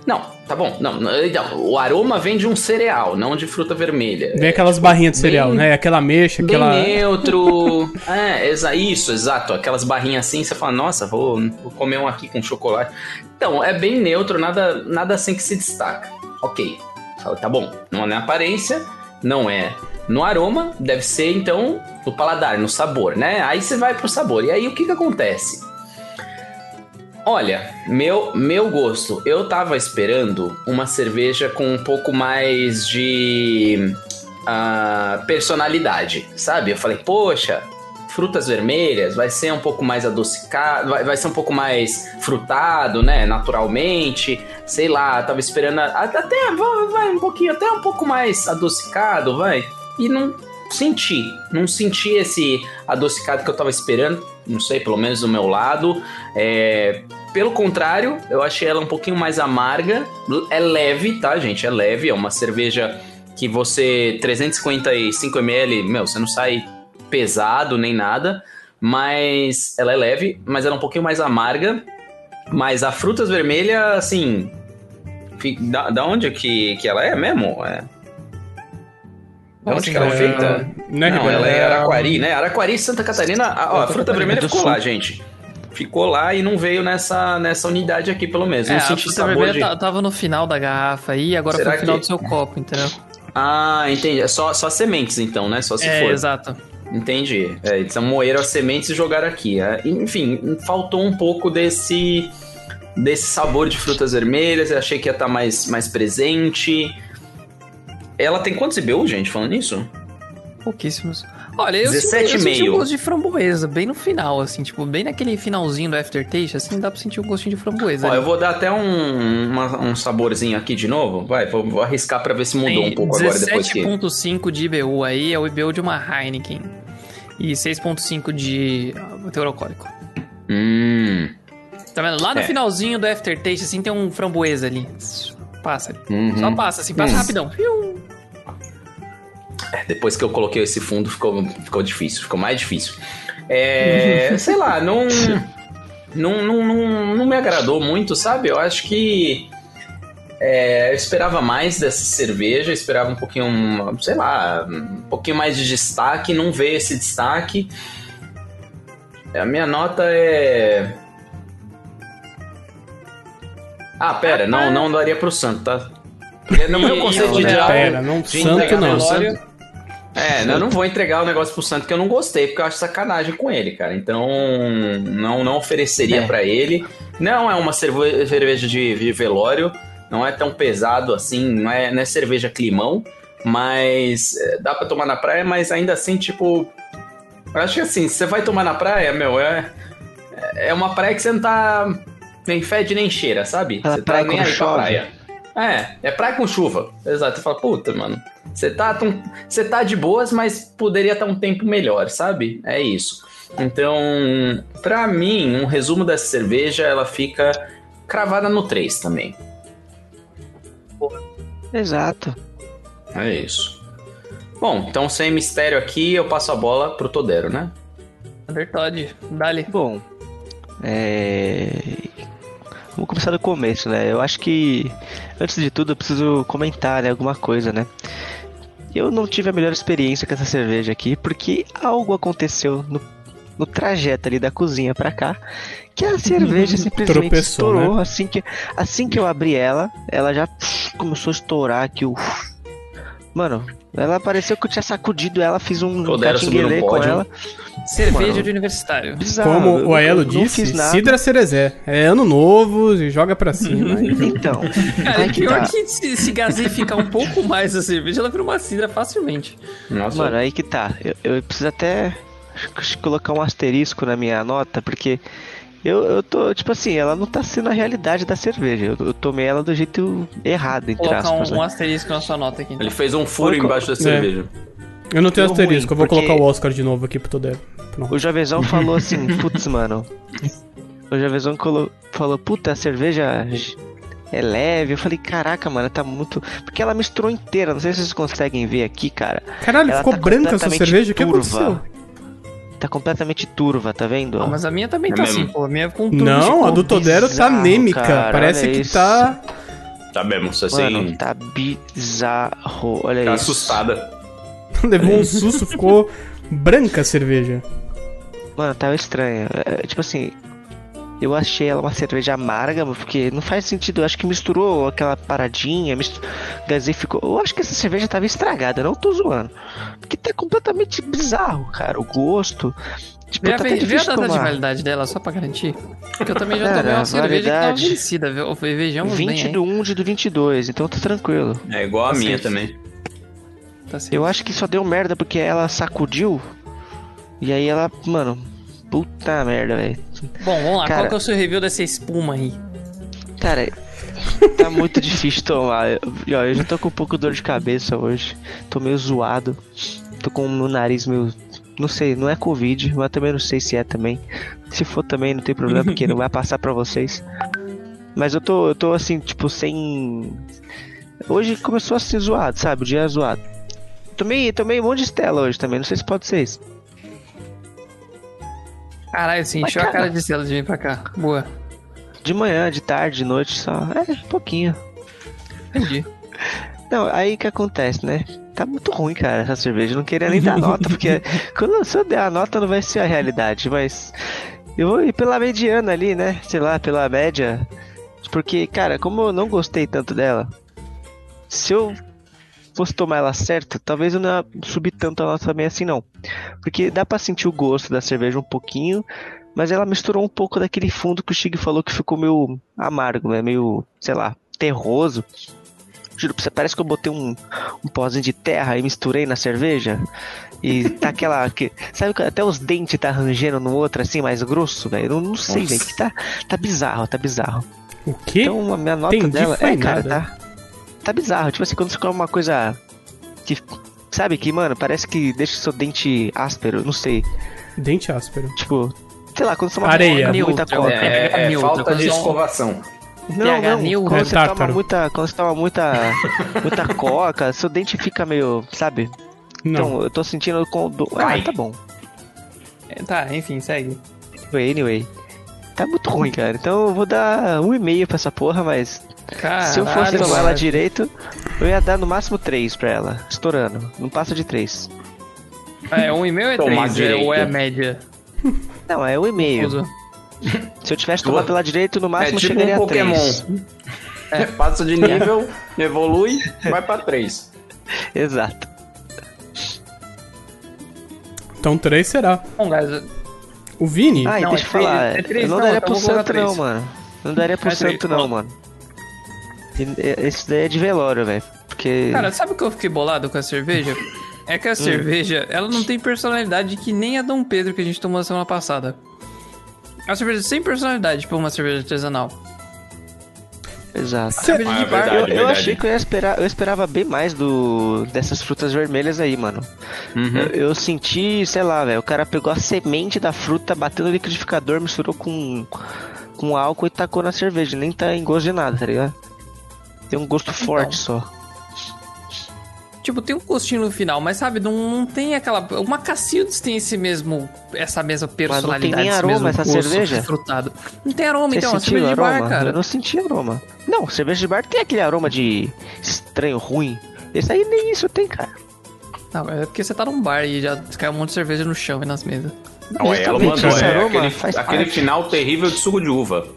Não, tá bom. Não, não, então, o aroma vem de um cereal, não de fruta vermelha. Vem aquelas barrinhas de bem- cereal, né? Aquela Bem aquela. neutro. é, exa isso, exato. Aquelas barrinhas assim, você fala, nossa, vou, vou comer um aqui com chocolate. Então, é bem neutro, nada, nada assim que se destaca. Ok. Fala, tá bom. Não é na aparência, não é no aroma, deve ser então no paladar, no sabor, né? Aí você vai pro sabor. E aí o que que acontece? Olha, meu, meu gosto, eu tava esperando uma cerveja com um pouco mais de ah, personalidade, sabe? Eu falei, poxa, frutas vermelhas vai ser um pouco mais adocicado, vai, vai ser um pouco mais frutado, né? Naturalmente, sei lá, tava esperando a- até vai, vai um pouquinho, até um pouco mais adocicado, vai. E não senti, não senti esse adocicado que eu tava esperando, não sei, pelo menos do meu lado. É, pelo contrário, eu achei ela um pouquinho mais amarga. É leve, tá, gente? É leve, é uma cerveja que você 355ml, meu, você não sai pesado nem nada, mas ela é leve, mas ela é um pouquinho mais amarga. Mas a frutas vermelhas, assim, da, da onde que, que ela é mesmo? É. Da onde que ela é É, feita? Não é Não, ela é Araquari, né? Araquari, Santa Catarina. A, ó, a fruta vermelha ficou Sul. lá, gente. Ficou lá e não veio nessa, nessa unidade aqui, pelo menos. É, não a senti fruta sabor vermelha de... ta- tava no final da garrafa aí, agora Será foi no final que- do seu copo, entendeu? Ah, entendi. É só, só sementes, então, né? Só se é, for. exato. Entendi. É, eles moeram as sementes e jogaram aqui. É, enfim, faltou um pouco desse desse sabor de frutas vermelhas. Eu achei que ia estar mais, mais presente. Ela tem quantos IBU, gente, falando nisso? Pouquíssimos. Olha, eu 17,5. senti, eu senti um gosto de framboesa, bem no final, assim, tipo, bem naquele finalzinho do aftertaste, assim, dá pra sentir um gostinho de framboesa. Ó, ali. eu vou dar até um, uma- um saborzinho aqui de novo. Vai, vou, vou arriscar pra ver se mudou Tem um pouco agora depois que. 17.5 de IBU aí, é o IBU de uma Heineken. E 6.5 de ah, teor alcoólico. Hum. Tá vendo? Lá no É. finalzinho do aftertaste, assim, tem um framboesa ali. Passa. Uhum. Só passa, assim, passa Hum. rapidão. É, depois que eu coloquei esse fundo, ficou, ficou difícil, ficou mais difícil. É, sei lá, não, não, não, não, não me agradou muito, sabe? Eu acho que é, eu esperava mais dessa cerveja, esperava um pouquinho, sei lá, um pouquinho mais de destaque, não veio esse destaque. A minha nota é. Ah, pera, não, não daria pro Santo, tá? Porque no meu E- conceito de álcool. Pera, não, de santo não. santo- é, eu não vou entregar o negócio pro Santo que eu não gostei, porque eu acho sacanagem com ele, cara. Então, não, não ofereceria É. pra ele. Não é uma cerve- cerveja de, de velório, não é tão pesado assim, não é, não é cerveja climão, mas é, dá pra tomar na praia, mas ainda assim, tipo. Eu acho que assim, se você vai tomar na praia, meu, é. É uma praia que você não tá. Nem fede nem cheira, sabe? Aquela você tá praia nem aí pra chove. praia. É, é praia com chuva. Exato. Você fala, puta, mano. Você tá, tão- você tá de boas, mas poderia estar um tempo melhor, sabe? É isso. Então, pra mim, um resumo dessa cerveja, ela fica cravada no 3 também. Exato. É isso. Bom, então sem mistério aqui, eu passo a bola pro Todero, né? Verdade. Dali. Bom, é... Vamos começar do começo, né? Eu acho que, antes de tudo, eu preciso comentar né, alguma coisa, né? Eu não tive a melhor experiência com essa cerveja aqui, porque algo aconteceu no, no trajeto ali da cozinha pra cá, que a cerveja simplesmente Tropeçou, estourou. Assim, que, assim que eu abri ela, ela já pff, começou a estourar aqui o... Mano, ela pareceu que eu tinha sacudido ela, fiz um catinguelê com pódio. ela. Cerveja Mano. de universitário. Bizarro. Como eu o Aelo disse. Sidra Cerezé. É ano novo, joga pra cima. Então, Cara, e que pior tá. que se, se gasificar um pouco mais a cerveja, ela vira uma cidra facilmente. Nossa, Mano, aí que tá. Eu, eu preciso até colocar um asterisco na minha nota, porque eu, eu tô, tipo assim, ela não tá sendo a realidade da cerveja. Eu, eu tomei ela do jeito errado, entre Colocar aspas. um, um né? asterisco na sua nota aqui. Então. ele fez um furo Foi- embaixo da cerveja. Eu não tenho Deu asterisco, eu ruim, vou porque- colocar o Oscar de novo aqui pro Todero. Pronto. O Jovenzão falou assim, putz, mano. O Jovenzão colo- falou, puta, a cerveja é leve. Eu falei, caraca, mano, tá muito. Porque ela misturou inteira. Não sei se vocês conseguem ver aqui, cara. Caralho, Ela ficou tá branca essa completamente cerveja? O que turva. aconteceu? Tá completamente turva, tá vendo? Ah, mas a minha também É tá mesmo. assim, pô. A minha com tudo Não, a do. Todero tá anêmica. cara, Parece que isso. tá. Tá mesmo, você Mano, assim, tá bizarro. Olha tá isso. assustada. Levou um susto, ficou branca a cerveja. Mano, tava estranho. É, tipo assim, Eu achei ela uma cerveja amarga, porque não faz sentido. Eu acho que misturou aquela paradinha, mistu... gasificou. Eu acho que essa cerveja tava estragada, não tô zoando. Porque tá completamente bizarro, cara. O gosto. Tipo, Vê a, tá até vê a data de validade dela, só pra garantir. Porque eu também já Cara, tomei uma cerveja que tava validade- vencida, viu? Vejamos bem, 20 hein? do 1 de do 22, então tá tranquilo. É igual a Tá minha certo. também. Tá. Eu acho que só deu merda porque ela sacudiu. E aí ela, mano, puta merda, velho. Bom, vamos lá. Cara- Qual que é o seu review dessa espuma aí? Cara, tá muito difícil tomar. Eu, eu já tô com um pouco de dor de cabeça hoje. Tô meio zoado. Tô com o meu nariz meio. Não sei, não é Covid, mas também não sei se é também. Se for também, não tem problema, porque não vai passar pra vocês. Mas eu tô, eu tô assim, tipo, sem. Hoje começou a ser zoado, sabe? O dia é zoado. Tomei, tomei um monte de Stella hoje também, não sei se pode ser isso. Caralho, você Mas, encheu a cara- cara de cela de vir pra cá. Boa. De manhã, de tarde, de noite, só. É, pouquinho. Entendi. Não, aí que acontece, né? Tá muito ruim, cara, essa cerveja. Eu não queria nem dar nota, porque quando se eu der a nota não vai ser a realidade, mas eu vou ir pela mediana ali, né? Sei lá, pela média. Porque, cara, como eu não gostei tanto dela, se eu fosse tomar ela certa, talvez eu não ia subir tanto a nota também assim, não. Porque dá pra sentir o gosto da cerveja um pouquinho, mas ela misturou um pouco daquele fundo que o Chig falou que ficou meio amargo, né? Meio, sei lá, terroso. Juro pra você, parece que eu botei um, um pozinho de terra e misturei na cerveja. E tá aquela. Que, sabe que até os dentes tá rangendo no outro assim, mais grosso, velho? Eu não, não sei, velho. Tá, tá bizarro, tá bizarro. O quê? Então a minha nota Entendi, dela. É, cara, nada. tá. Tá bizarro. Tipo assim, quando você come uma coisa. Que. Sabe que, mano, parece que deixa o seu dente áspero, não sei. Dente áspero. Tipo. Sei lá, quando você toma Areia. muita Neutro, coca. É, é, é neutro, falta de escovação. Não, não. neutro. Quando É você toma tártaro. muita. Quando você toma muita. muita coca, seu dente fica meio. Sabe? Não. Então, eu tô sentindo com. Do... Ah, tá bom. É, Tá, enfim, segue. Anyway, anyway. Tá muito ruim, cara. Então eu vou dar um e meio pra essa porra, mas Caralho, se eu fosse tomar ela direito, eu ia dar no máximo 3 pra ela. Estourando. Não passa de 3. É, um e meio é Tomar três, é, direito. ou é a média? Não, é um e meio. Usa. Se eu tivesse tomado ela direito, no É máximo tipo chegaria um a 3. Pokémon. É, passa de nível, evolui, vai pra 3. Exato. Então três será. Bom, guys, O Vini, Ah, Não, deixa é eu falar. três- é três, eu não não, daria então pro santo, não, três. mano. Não daria pro É três, santo, não, mano. Esse daí é de velório, velho. Porque. Cara, sabe o que eu fiquei bolado com a cerveja? É Hum. que a cerveja, ela não tem personalidade que nem a Dom Pedro que a gente tomou na semana passada. É uma cerveja sem personalidade pra uma cerveja artesanal. Exato. Cerveja Ah, de é bar. verdade. Eu, eu verdade. achei que eu ia esperar, eu esperava bem mais do dessas frutas vermelhas aí, mano. Uhum. Eu, eu senti, sei lá, velho, o cara pegou a semente da fruta, bateu no liquidificador, misturou com com álcool e tacou na cerveja, nem tá em gosto de nada, tá ligado? Tem um gosto forte só. Tipo, tem um gostinho no final, mas sabe, não, não tem aquela. Uma Cacildes tem esse mesmo. Essa mesma não personalidade. tem nem aroma mesmo essa cerveja? Frutado. Não tem aroma, Você então, é cerveja de aroma? bar, cara. Eu não senti aroma. Não, cerveja de bar tem aquele aroma de estranho, ruim. Esse aí nem isso tem, cara. Não, é porque você tá num bar e já caiu um monte de cerveja no chão e nas mesas. Não, ela Justamente, mandou esse é, aroma aquele, aquele final terrível de suco de uva.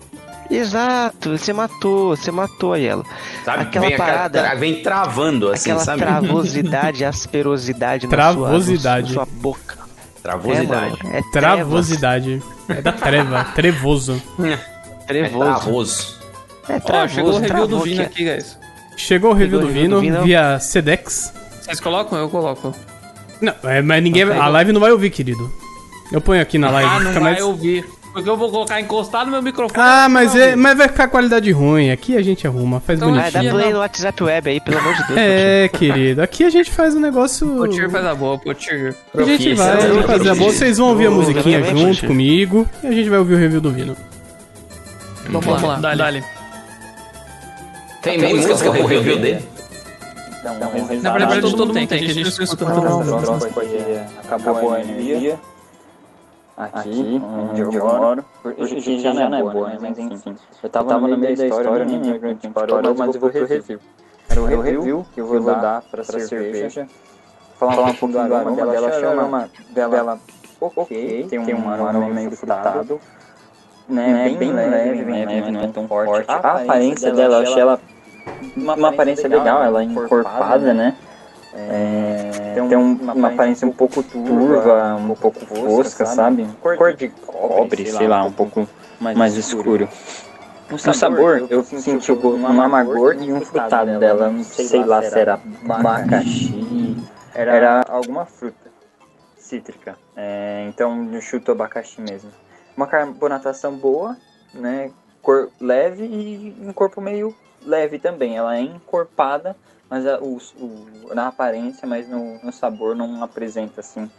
Exato, você matou, você matou a ela. Sabe? Aquela vem, aquela- parada- tra- vem travando assim, Aquela sabe? travosidade, asperosidade na sua- Travosidade. na sua boca. Travosidade. É, mano, é travosidade. É da treva, trevoso. É, trevoso. travoso. É, Ó, travoso, chegou o review do Vino aqui. aqui, guys. Chegou o review do Chegou o review Vino do Vino. via Sedex. Vocês colocam? Eu coloco. Não, é, mas ninguém. A live não vai ouvir, querido. Eu ponho aqui na live. Ah, não fica vai mais- ouvir. Porque eu vou colocar encostado no meu microfone. Ah, não mas, vai é, mas vai ficar qualidade ruim. Aqui a gente arruma, faz Então, Ah, bonitinho. dá Não. play no WhatsApp web aí, pelo amor de Deus. É, querido. Aqui a gente faz um negócio. O Tyr faz a boa, pô, Tyr. A gente vai né? fazer a boa. Vocês vão ouvir a musiquinha junto comigo. E a gente vai ouvir o review do Vino. Vamos lá, dá dali. Tem, tem música com o review dele? Na verdade, todo mundo tem, que a gente não escuta todo mundo. Pronto, porque acabou a energia aqui, onde eu moro. Hoje a gente já não é boa, né? Mas enfim. Eu tava no meio da história, nem lembro onde parou, mas eu vou pro review. Era o review que eu vou dar pra cerveja. Falar um pouco do aroma dela. Achei o aroma dela ok, tem um aroma meio frutado. né, bem, leve, bem leve, não é tão forte. A aparência dela, eu achei ela uma, uma aparência legal, ela é encorpada, né? É, tem um, uma aparência um pouco turva, um pouco fosca, sabe? Cor de cobre, sei lá, um pouco mais escuro. No sabor, eu senti um amargor e um frutado dela. Não sei lá se era abacaxi, era alguma fruta cítrica. É, então eu chuto abacaxi mesmo. Uma carbonatação boa, né? Cor leve e um corpo meio leve também. Ela é encorpada, mas a, o, o, na aparência, mas no, no, sabor não apresenta assim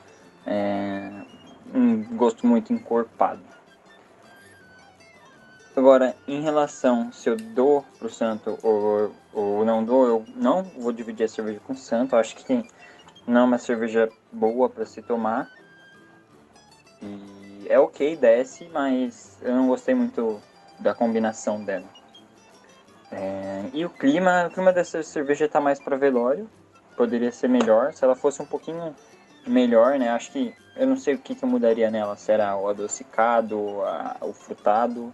é, um gosto muito encorpado. Agora, em relação se eu dou pro santo ou, ou não dou, eu não vou dividir a cerveja com o santo. Acho que não é uma cerveja boa para se tomar. E é ok, desce, mas eu não gostei muito da combinação dela. É, e o clima, o clima dessa cerveja tá mais para velório. Poderia ser melhor. Se ela fosse um pouquinho melhor, né? Acho que eu não sei o que, que eu mudaria nela. Se era o adocicado, a, o frutado.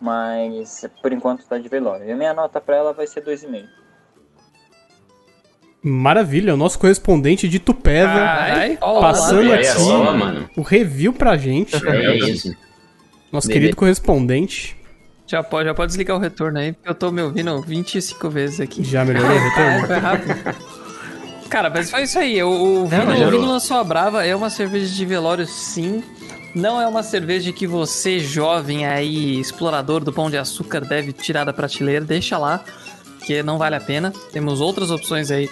Mas por enquanto tá de velório. E a minha nota para ela vai ser 2,5. Maravilha, o nosso correspondente de Tupéva passando olha aqui mano. o review pra gente. É isso. Nosso querido correspondente. Já pode, já pode desligar o retorno aí, porque eu tô me ouvindo 25 vezes aqui. Já melhorou o Ah, retorno? foi rápido. Cara, mas foi isso aí. O, o Vino, melhorou. o Vino lançou a Brava, é uma cerveja de velório, sim. Não é uma cerveja que você, jovem aí, explorador do pão de açúcar, deve tirar da prateleira. Deixa lá, que não vale a pena. Temos outras opções aí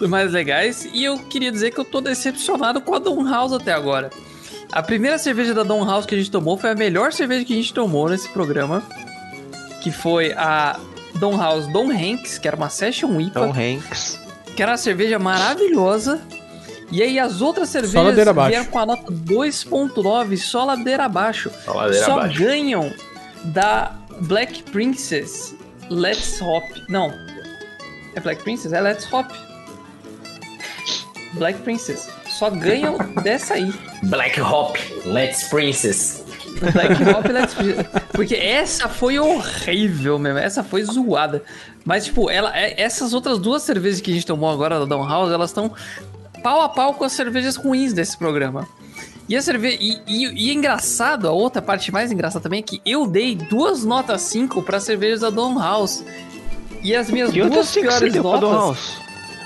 mais legais. E eu queria dizer que eu tô decepcionado com a Dom House até agora. A primeira cerveja da Dom House que a gente tomou foi a melhor cerveja que a gente tomou nesse programa. Que foi a Dom House Dom Hanks, que era uma Session IPA Tom Hanks. que era uma cerveja maravilhosa. E aí as outras cervejas abaixo. vieram com a nota 2.9, só ladeira abaixo. Só ladeira só abaixo. ganham da Black Princess Let's Hop. Não. É Black Princess? É Let's Hop. Black Princess. Só ganham dessa aí. Black Hop, Let's Princess. Black Hop Let's Princess. Porque essa foi horrível mesmo. Essa foi zoada. Mas, tipo, ela, é- essas outras duas cervejas que a gente tomou agora da Down House, elas estão pau a pau com as cervejas ruins desse programa. E a cerveja. E, e, e é engraçado, a outra parte mais engraçada também é que eu dei duas notas 5 para cervejas da Don House. E as minhas Que duas piores notas.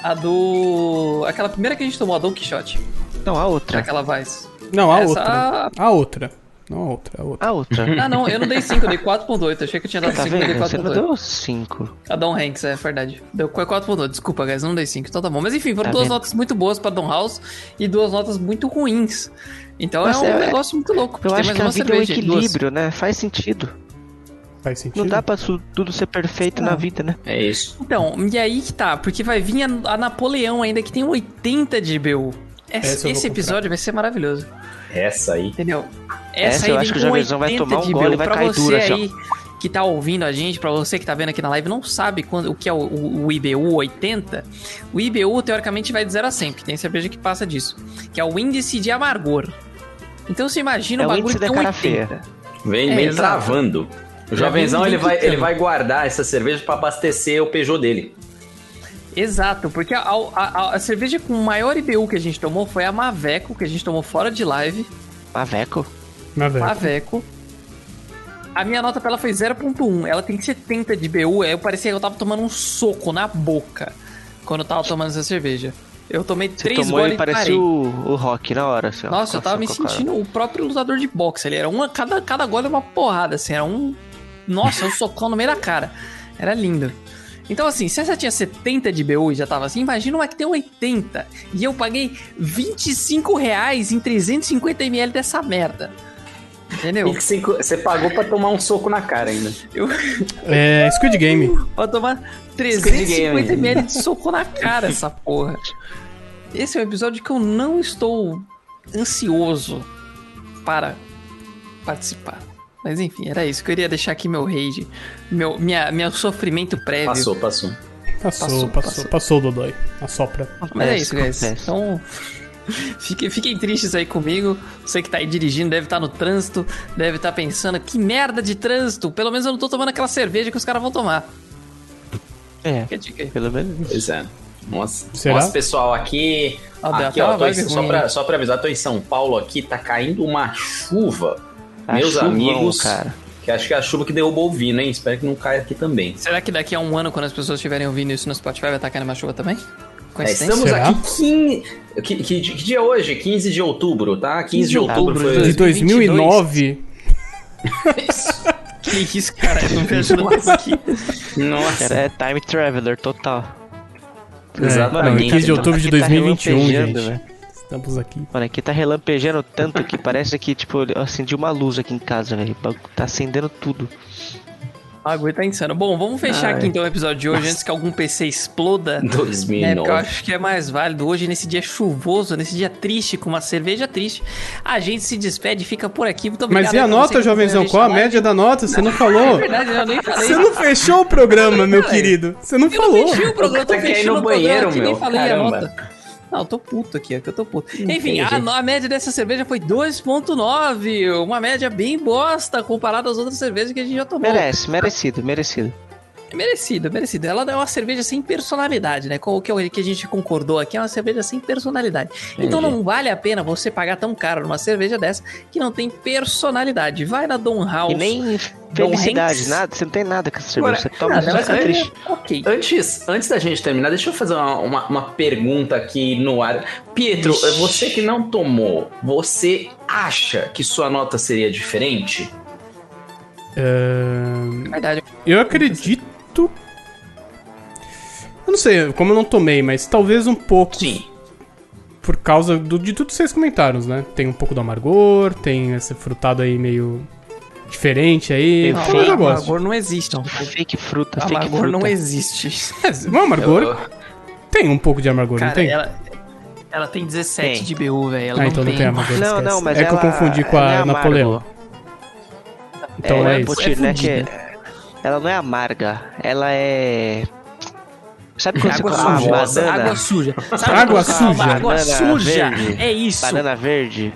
A do. Aquela primeira que a gente tomou, a Don Quixote. Não, a outra. Aquela Vice. Não, a Essa- outra. A outra. Não a outra, a outra. A outra. Ah, não, eu não dei 5, eu dei 4.8. Achei que eu tinha dado Tá 5, eu dei vendo? Você não 4.8. deu 5. A Don Hanks, é verdade. Deu 4.8, desculpa, guys, não dei 5, então tá bom. Mas enfim, foram Tá duas vendo? notas muito boas pra Don House e duas notas muito ruins. Então Mas é um é- negócio muito louco. Eu tem acho mais que a vida é um cerveja, duas. equilíbrio, né? Faz sentido. Faz sentido? Não dá pra tudo ser perfeito na vida, né? É isso. Então, e aí que tá, porque vai vir a, a Napoleão ainda que tem 80 de BU. Essa Esse, eu esse comprar. episódio vai ser maravilhoso, Essa aí. entendeu? Essa eu aí acho que o Jovenzão vai 80 tomar um de gole e vai Pra cair duro assim, aí que tá ouvindo a gente, pra você que tá vendo aqui na live, não sabe quando, o que é o, o- o IBU 80, o IBU teoricamente vai de 0 a 100, porque tem cerveja que passa disso, que é o índice de amargor. Então você imagina É o bagulho que tem da cara 80. Vem, É, vem travando. O jovenzão ele vai, ele vai guardar essa cerveja pra abastecer o Peugeot dele. Exato, porque a, a- a- a cerveja com maior IBU que a gente tomou foi a Maveco, que a gente tomou fora de live. Maveco? Velha. Maveco. A minha nota pra ela foi 0.1. Ela tem 70 de BU. Eu parecia que eu tava tomando um soco na boca quando eu tava tomando essa cerveja. Eu tomei Você três tomou goles e e parei. parecia o, o Rock na hora, assim. Nossa, eu tava me Nossa, cara. sentindo o próprio lutador de boxe. Ele era uma, cada, cada gole era uma porrada, assim, era um. Nossa, um socão no meio da cara. Era lindo. Então, assim, se essa tinha 70 de BU e já tava assim, imagina uma que tem 80. E eu paguei 25 reais em 350ml dessa merda. Entendeu? E você- pagou pra tomar um soco na cara ainda. Eu É Squid Game. vou tomar Game. 350ml de soco na cara, essa porra. Esse é um episódio que eu não estou ansioso para participar. Mas enfim, era isso. Eu queria deixar aqui meu rage, meu minha, meu sofrimento prévio. Passou, passou. Passou, Passou, passou, passou, Dodói. Assopra. Mas é isso, guys. Então, Fiquem, fiquem tristes aí comigo. Você que tá aí dirigindo deve estar no trânsito, deve estar pensando, que merda de trânsito. Pelo menos eu não tô tomando aquela cerveja que os caras vão tomar. É, Fica a dica aí. pelo menos. Pois é. Nossa, Será? nossa, pessoal, aqui. Ah, aqui ó, tô só, pra, só pra avisar, tô em São Paulo aqui, tá caindo uma chuva. Tá Meus chuvão, amigos. cara. Que acho que é a chuva que derrubou o Vino, hein? Espero que não caia aqui também. Será que daqui a um ano, quando as pessoas estiverem ouvindo isso no Spotify, vai estar caindo uma chuva também? É, estamos Será? aqui 15. Que, que, que dia é hoje? 15 de outubro, tá? 15 de outubro outubro foi. De 2022. 2009. Que isso, cara? Eu não ajuda mais aqui. Nossa. Cara, é time traveler total. Exatamente. Mano, 15 de outubro de Aqui tá 2021, relampejando, gente. velho. Estamos aqui. Mano, aqui tá relampejando tanto que parece que, tipo, eu acendi uma luz aqui em casa, velho. Tá acendendo tudo. Bagulho tá insano. Bom, vamos fechar Ai. aqui então o episódio de hoje antes que algum PC exploda. É, porque eu 2009. acho que é mais válido hoje, nesse dia chuvoso, nesse dia triste, com uma cerveja triste. A gente se despede e fica por aqui. Muito obrigado. Mas e a nota, jovenzão? Qual a média da nota? Você não falou. É verdade, eu nem falei. Você não fechou o programa, meu querido. Você não Eu não falou. fechei o programa, eu tô fechando no o programa banheiro, nem meu. falei Caramba. a nota. Não, eu tô puto aqui, é que eu tô puto. Enfim, a, a média dessa cerveja foi 2.9, uma média bem bosta comparada às outras cervejas que a gente já tomou. Merece, merecido, merecido. Merecido, merecido. Ela é uma cerveja sem personalidade, né? É o que a gente concordou aqui? É uma cerveja sem personalidade. Então Entendi. não vale a pena você pagar tão caro numa cerveja dessa que não tem personalidade. Vai na Dom House. E nem felicidade, Hanks. nada. Você não tem nada com essa cerveja. Agora, Você toma essa fica cerveja- triste. Ok. Antes, antes da gente terminar, deixa eu fazer uma, uma, uma pergunta aqui no ar. Pietro, você que não tomou, você acha que sua nota seria diferente? Ahn, Verdade. eu acredito. Eu não sei, como eu não tomei, mas talvez um pouco. Sim. Por causa do- de tudo que vocês comentaram, né? Tem um pouco do amargor, tem esse frutado aí meio diferente aí. Tem Talvez fake, eu goste. Amargor não existe. Fake fruta, fake Amargor fruta. não existe. É, o amargor Eu- tem um pouco de amargor, não Cara, tem? ela, ela tem 17 Tem. de BU, velho. Ela Ah, não então não tem. tem amargor. Não, não, mas É que eu ela- confundi com ela é a amargo. Napoleão. Então é, é, isso. É é, ela não é amarga, ela é. Sabe quando Água você come suja. uma banana? Água suja. Sabe Água suja. Água Banana suja. verde. É isso. Banana verde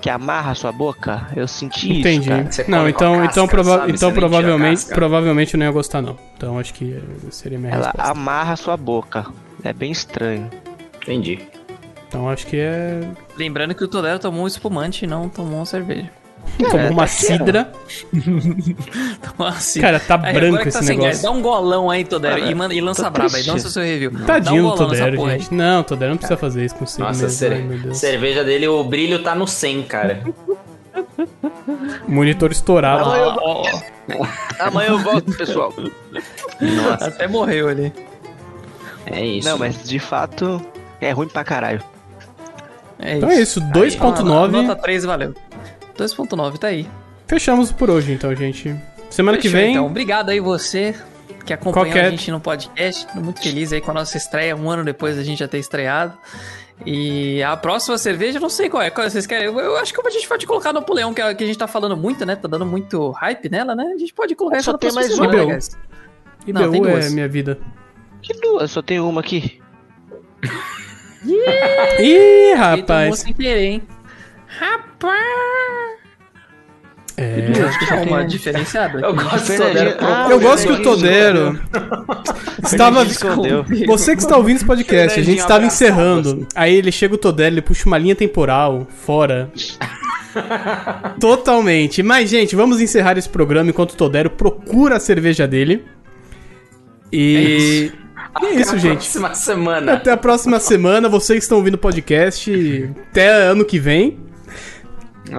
que amarra a sua boca? Eu senti Entendi. isso. Você Não, então, então, casca, prova- sabe? então Você provavelmente, provavelmente eu não ia gostar não. Então acho que seria minha Ela resposta. amarra a sua boca. É bem estranho. Entendi. Então acho que é Lembrando que o Todero tomou um espumante e não tomou uma cerveja. Como uma tá cidra. Assim. Cara, tá aí, branco esse tá sem gás, negócio. Dá um golão aí, Todero, Cara, e, manda, e lança tô braba aí. Lança o seu review. Tadinho um do Todero, gente. Não, Todero não precisa fazer isso consigo Nossa, mesmo. cerveja dele, o brilho tá no 100, cara. Monitor estourado. Ó, ó, ó. Amanhã eu volto, pessoal. Nossa, Até morreu ali. é isso. Não, mas de fato é ruim pra caralho. É Então é isso, Aí, 2.9. Nota 3 valeu. 2.9, tá aí. Fechamos por hoje então, gente. Semana que Fechou, vem, Então, obrigado aí você que acompanhou Qualquer- a gente no podcast. Tô muito feliz aí com a nossa estreia, um ano depois da gente já ter estreado. E a próxima cerveja, eu não sei qual é. Qual vocês querem? Eu, eu acho que a gente pode colocar no Napoleão, que, é- que a gente tá falando muito, né? Tá dando muito hype nela, né? A gente pode colocar Só essa tem mais semana, uma. né? IBU Não, tem é duas. minha vida. Que duas, só tem uma aqui. Ih, tomou rapaz. sem querer, hein? Rapaz! É, Acho que é uma diferenciada. Eu gosto Todero. Ah, eu gosto que o Todero estava. Você que está ouvindo esse podcast, a gente estava encerrando. Aí ele chega o Todero, ele puxa uma linha temporal fora. Totalmente. Mas, gente, vamos encerrar esse programa enquanto o Todero procura a cerveja dele. E. E é isso, Até a gente. Próxima semana. Até a próxima semana. Vocês que estão ouvindo o podcast. Até ano que vem, É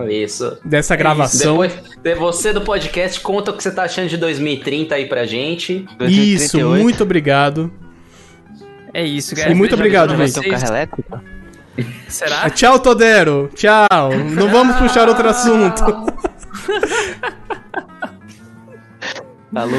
Isso. dessa gravação. Depois, de você do podcast, conta o que você tá achando de 2030 aí pra gente. Isso, 2038. muito obrigado. É isso, E muito obrigado, gente. ter um carro elétrico? Será? Tchau, Todero. Tchau. Não vamos puxar outro assunto. Falou.